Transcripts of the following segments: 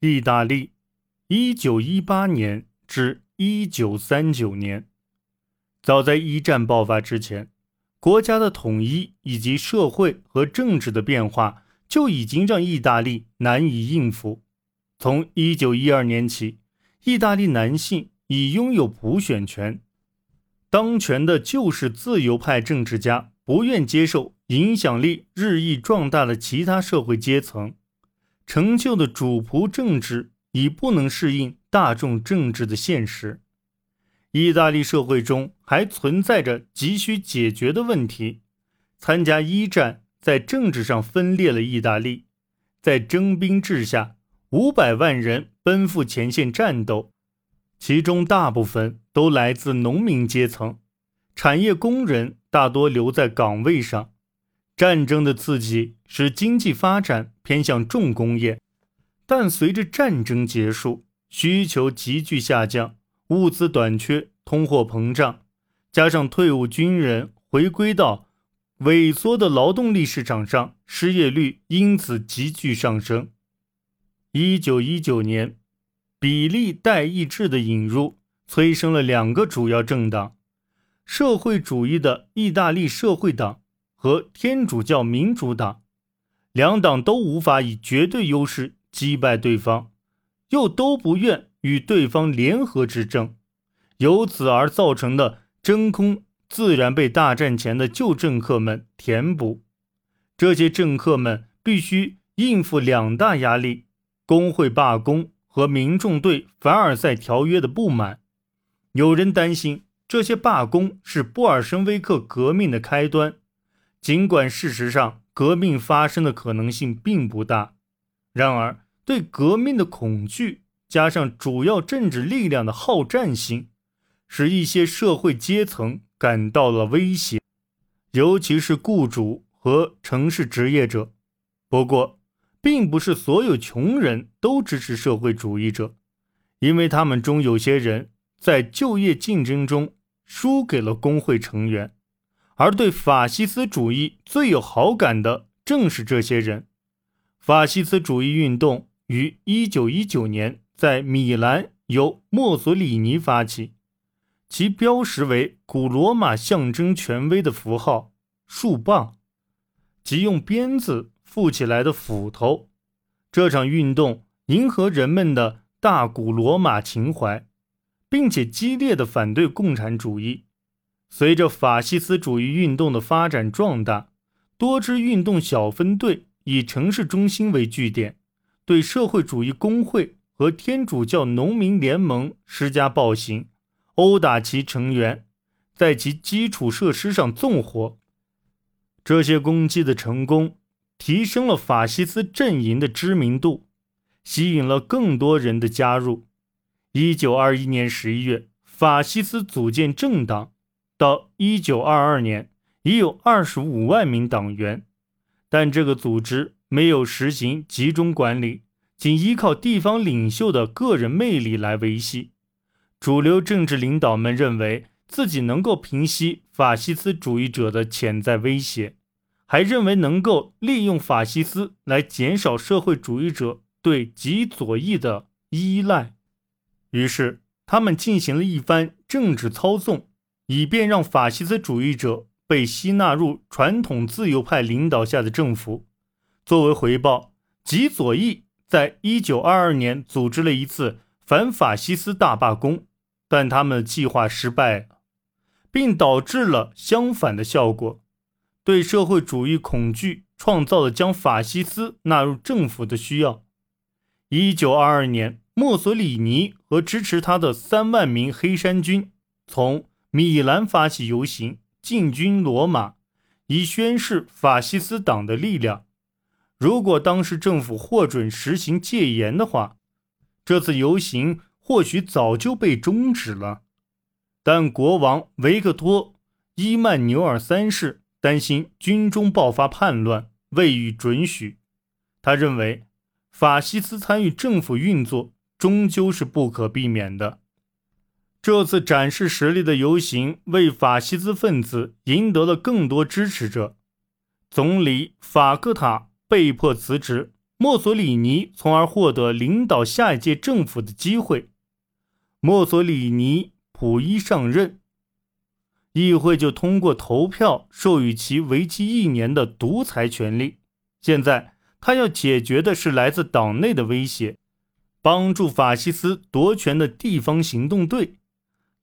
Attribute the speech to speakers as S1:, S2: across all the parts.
S1: 意大利，一九一八年至一九三九年。早在一战爆发之前，国家的统一以及社会和政治的变化就已经让意大利难以应付。从一九一二年起，意大利男性已拥有普选权，当权的就是自由派政治家，不愿接受影响力日益壮大的其他社会阶层。成就的主仆政治已不能适应大众政治的现实。意大利社会中还存在着急需解决的问题。参加一战在政治上分裂了意大利，在征兵制下，五百万人奔赴前线战斗，其中大部分都来自农民阶层，产业工人大多留在岗位上。战争的刺激使经济发展偏向重工业，但随着战争结束，需求急剧下降，物资短缺，通货膨胀，加上退伍军人回归到萎缩的劳动力市场上，失业率因此急剧上升。一九一九年，比例代议制的引入，催生了两个主要政党：社会主义的意大利社会党。和天主教民主党两党都无法以绝对优势击败对方，又都不愿与对方联合执政，由此而造成的真空自然被大战前的旧政客们填补。这些政客们必须应付两大压力：工会罢工和民众对凡尔赛条约的不满。有人担心这些罢工是布尔什维克革命的开端。尽管事实上革命发生的可能性并不大，然而对革命的恐惧加上主要政治力量的好战心，使一些社会阶层感到了威胁，尤其是雇主和城市职业者。不过，并不是所有穷人都支持社会主义者，因为他们中有些人在就业竞争中输给了工会成员。而对法西斯主义最有好感的正是这些人。法西斯主义运动于1919年在米兰由墨索里尼发起，其标识为古罗马象征权威的符号——树棒，即用鞭子缚起来的斧头。这场运动迎合人们的大古罗马情怀，并且激烈的反对共产主义。随着法西斯主义运动的发展壮大，多支运动小分队以城市中心为据点，对社会主义工会和天主教农民联盟施加暴行，殴打其成员，在其基础设施上纵火。这些攻击的成功，提升了法西斯阵营的知名度，吸引了更多人的加入。一九二一年十一月，法西斯组建政党。到一九二二年，已有二十五万名党员，但这个组织没有实行集中管理，仅依靠地方领袖的个人魅力来维系。主流政治领导们认为自己能够平息法西斯主义者的潜在威胁，还认为能够利用法西斯来减少社会主义者对极左翼的依赖。于是，他们进行了一番政治操纵。以便让法西斯主义者被吸纳入传统自由派领导下的政府。作为回报，极左翼在一九二二年组织了一次反法西斯大罢工，但他们的计划失败，并导致了相反的效果。对社会主义恐惧创造了将法西斯纳入政府的需要。一九二二年，墨索里尼和支持他的三万名黑山军从。米兰发起游行，进军罗马，以宣示法西斯党的力量。如果当时政府获准实行戒严的话，这次游行或许早就被终止了。但国王维克托·伊曼纽尔三世担心军中爆发叛乱，未予准许。他认为，法西斯参与政府运作终究是不可避免的。这次展示实力的游行为法西斯分子赢得了更多支持者。总理法克塔被迫辞职，墨索里尼从而获得领导下一届政府的机会。墨索里尼普伊上任，议会就通过投票授予其为期一年的独裁权利。现在他要解决的是来自党内的威胁，帮助法西斯夺权的地方行动队。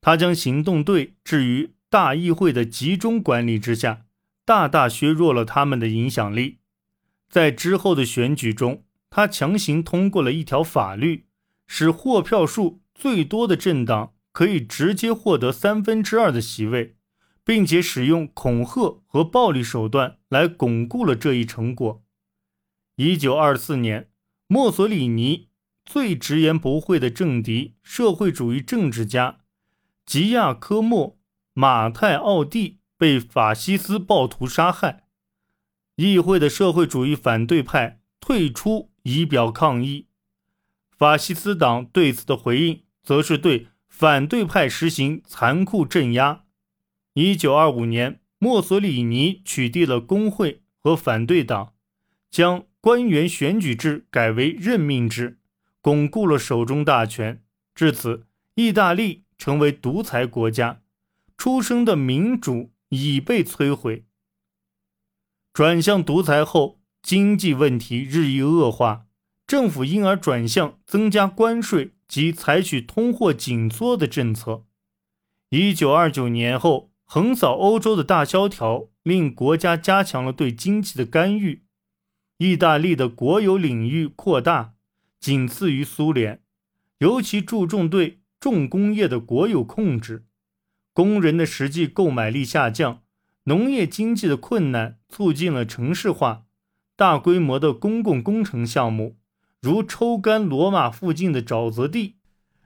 S1: 他将行动队置于大议会的集中管理之下，大大削弱了他们的影响力。在之后的选举中，他强行通过了一条法律，使获票数最多的政党可以直接获得三分之二的席位，并且使用恐吓和暴力手段来巩固了这一成果。一九二四年，墨索里尼最直言不讳的政敌——社会主义政治家。吉亚科莫·马泰奥蒂被法西斯暴徒杀害，议会的社会主义反对派退出以表抗议。法西斯党对此的回应，则是对反对派实行残酷镇压。一九二五年，墨索里尼取缔了工会和反对党，将官员选举制改为任命制，巩固了手中大权。至此，意大利。成为独裁国家，出生的民主已被摧毁。转向独裁后，经济问题日益恶化，政府因而转向增加关税及采取通货紧缩的政策。一九二九年后，横扫欧洲的大萧条令国家加强了对经济的干预。意大利的国有领域扩大，仅次于苏联，尤其注重对。重工业的国有控制，工人的实际购买力下降，农业经济的困难促进了城市化，大规模的公共工程项目，如抽干罗马附近的沼泽地，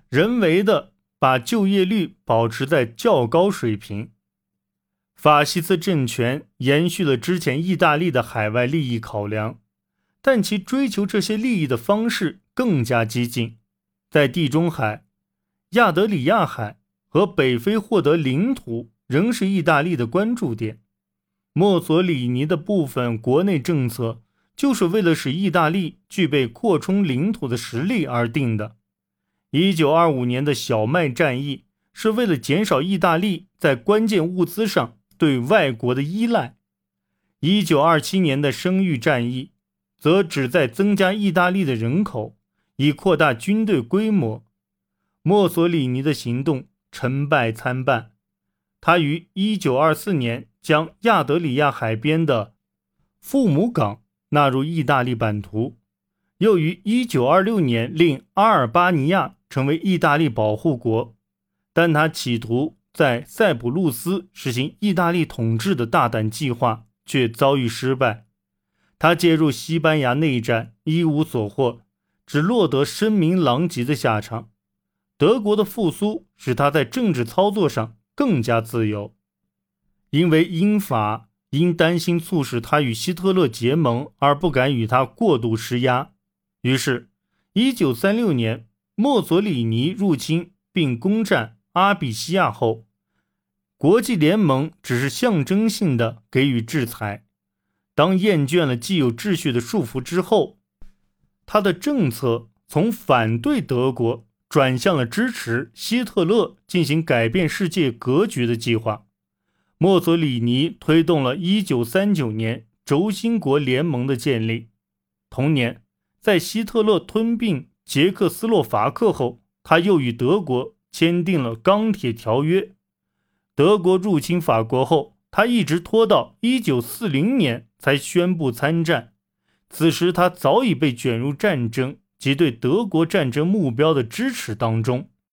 S1: 人为的把就业率保持在较高水平。法西斯政权延续了之前意大利的海外利益考量，但其追求这些利益的方式更加激进，在地中海。亚德里亚海和北非获得领土仍是意大利的关注点。墨索里尼的部分国内政策就是为了使意大利具备扩充领土的实力而定的。一九二五年的小麦战役是为了减少意大利在关键物资上对外国的依赖。一九二七年的生育战役则旨在增加意大利的人口，以扩大军队规模。墨索里尼的行动成败参半，他于1924年将亚德里亚海边的父母港纳入意大利版图，又于1926年令阿尔巴尼亚成为意大利保护国，但他企图在塞浦路斯实行意大利统治的大胆计划却遭遇失败，他介入西班牙内战一无所获，只落得声名狼藉的下场。德国的复苏使他在政治操作上更加自由，因为英法因担心促使他与希特勒结盟而不敢与他过度施压。于是，1936年，墨索里尼入侵并攻占阿比西亚后，国际联盟只是象征性的给予制裁。当厌倦了既有秩序的束缚之后，他的政策从反对德国。转向了支持希特勒进行改变世界格局的计划。墨索里尼推动了1939年轴心国联盟的建立。同年，在希特勒吞并捷克斯洛伐克后，他又与德国签订了钢铁条约。德国入侵法国后，他一直拖到1940年才宣布参战。此时，他早已被卷入战争。及对德国战争目标的支持当中。